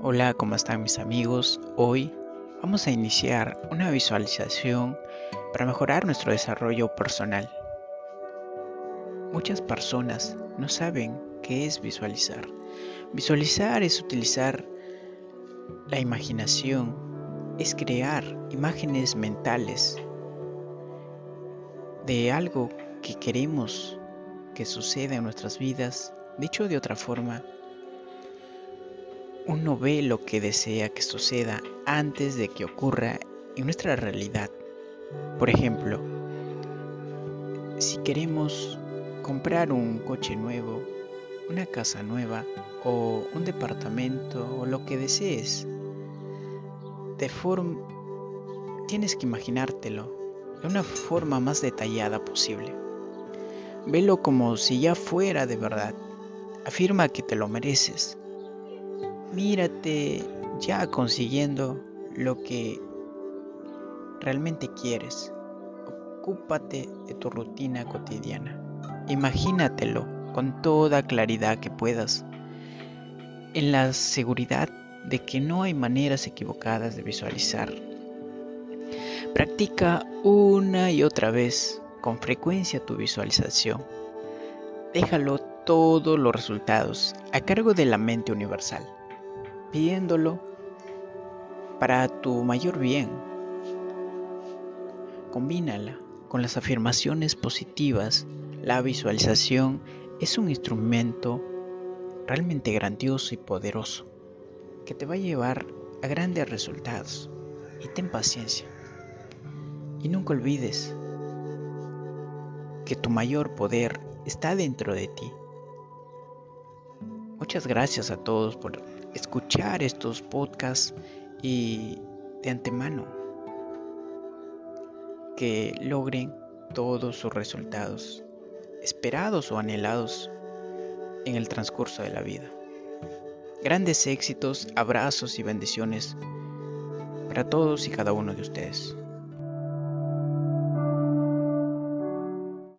Hola, ¿cómo están mis amigos? Hoy vamos a iniciar una visualización para mejorar nuestro desarrollo personal. Muchas personas no saben qué es visualizar. Visualizar es utilizar la imaginación, es crear imágenes mentales de algo que queremos que suceda en nuestras vidas. Dicho de otra forma, uno ve lo que desea que suceda antes de que ocurra en nuestra realidad. Por ejemplo, si queremos comprar un coche nuevo, una casa nueva o un departamento o lo que desees, de forma tienes que imaginártelo de una forma más detallada posible. Velo como si ya fuera de verdad. Afirma que te lo mereces mírate ya consiguiendo lo que realmente quieres. Ocúpate de tu rutina cotidiana. Imagínatelo con toda claridad que puedas, en la seguridad de que no hay maneras equivocadas de visualizar. Practica una y otra vez con frecuencia tu visualización. Déjalo todos los resultados a cargo de la mente universal pidiéndolo para tu mayor bien. Combínala con las afirmaciones positivas. La visualización es un instrumento realmente grandioso y poderoso que te va a llevar a grandes resultados. Y ten paciencia. Y nunca olvides que tu mayor poder está dentro de ti. Muchas gracias a todos por escuchar estos podcasts y de antemano que logren todos sus resultados esperados o anhelados en el transcurso de la vida. Grandes éxitos, abrazos y bendiciones para todos y cada uno de ustedes.